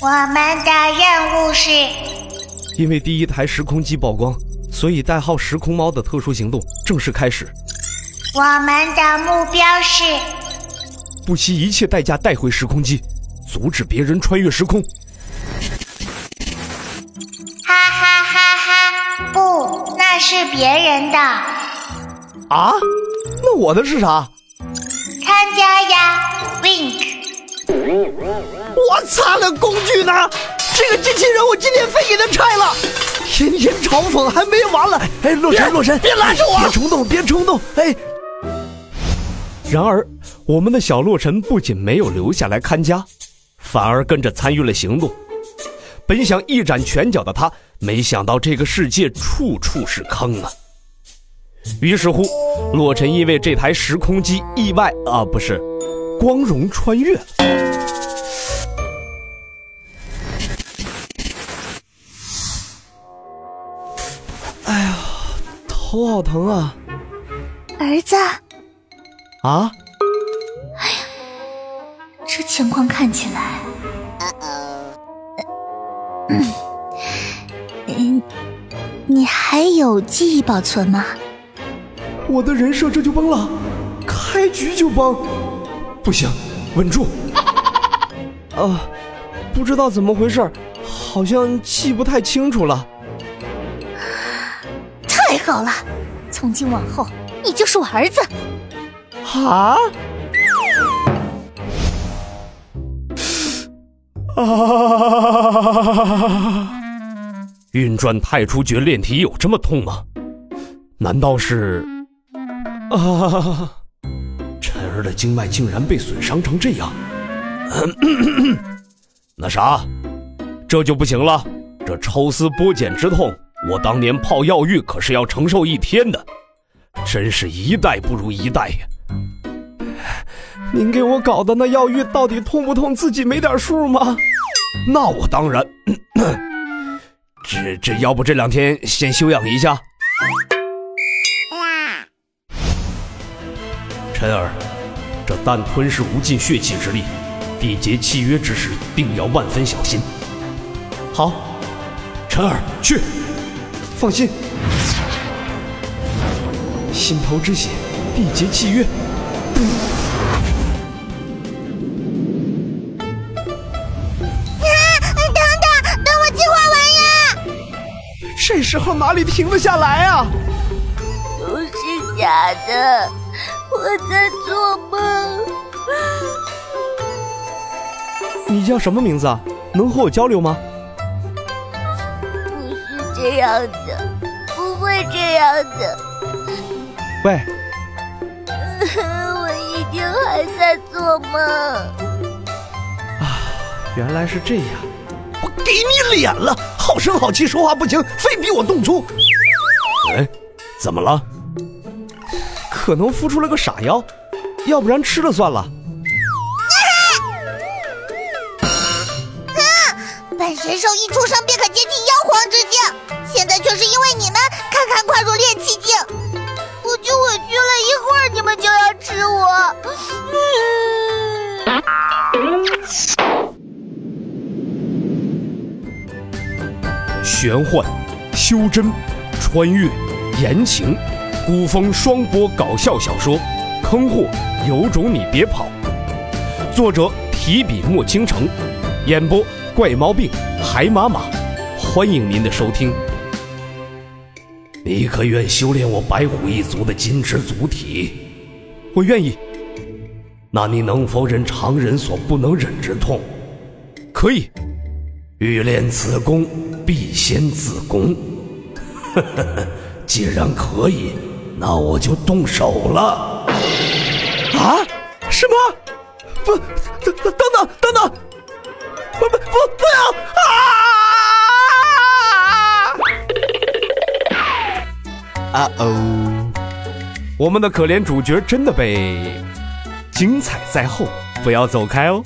我们的任务是，因为第一台时空机曝光，所以代号“时空猫”的特殊行动正式开始。我们的目标是，不惜一切代价带回时空机，阻止别人穿越时空。哈哈哈哈！不，那是别人的。啊？那我的是啥？参加呀，Wink。我擦了，工具呢？这个机器人我今天非给他拆了！天天嘲讽还没完了！哎，洛神，洛神，别拦着我！别冲动，别冲动！哎。然而，我们的小洛神不仅没有留下来看家，反而跟着参与了行动。本想一展拳脚的他，没想到这个世界处处是坑啊！于是乎，洛尘因为这台时空机意外啊，不是，光荣穿越。哎头好疼啊！儿子，啊？哎呀，这情况看起来，嗯，嗯，你还有记忆保存吗？我的人设这就崩了，开局就崩，不行，稳住！啊，不知道怎么回事，好像记不太清楚了。太好了，从今往后你就是我儿子。啊？啊！运转太初诀炼体有这么痛吗？难道是？啊！晨儿的经脉竟然被损伤成这样，那啥，这就不行了。这抽丝剥茧之痛，我当年泡药浴可是要承受一天的，真是一代不如一代呀！您给我搞的那药浴到底痛不痛？自己没点数吗？那我当然，这这要不这两天先休养一下。晨儿，这但吞噬无尽血气之力，缔结契约之时，定要万分小心。好，晨儿去，放心。心头之血，缔结契约。啊！等等，等我计划完呀！这时候哪里停得下来啊？都是假的，我在做梦。你叫什么名字啊？能和我交流吗？这样的，不会这样的。喂，我一定还在做梦。啊，原来是这样！我给你脸了，好声好气说话不行，非逼我动粗。哎，怎么了？可能孵出了个傻妖，要不然吃了算了。神兽一出生便可接近妖皇之境，现在却是因为你们堪堪跨入炼气境，我就委屈了。一会儿你们就要吃我。玄幻、修真、穿越、言情，古风双播搞笑小说，坑货有种你别跑。作者提笔墨倾城，演播怪毛病海马马，欢迎您的收听。你可愿修炼我白虎一族的金翅族体？我愿意。那你能否忍常人所不能忍之痛？可以。欲练此功，必先自宫。呵呵呵，既然可以，那我就动手了。啊？什么？不，等等等等等，不不要啊！啊哦，我们的可怜主角真的被……精彩在后，不要走开哦。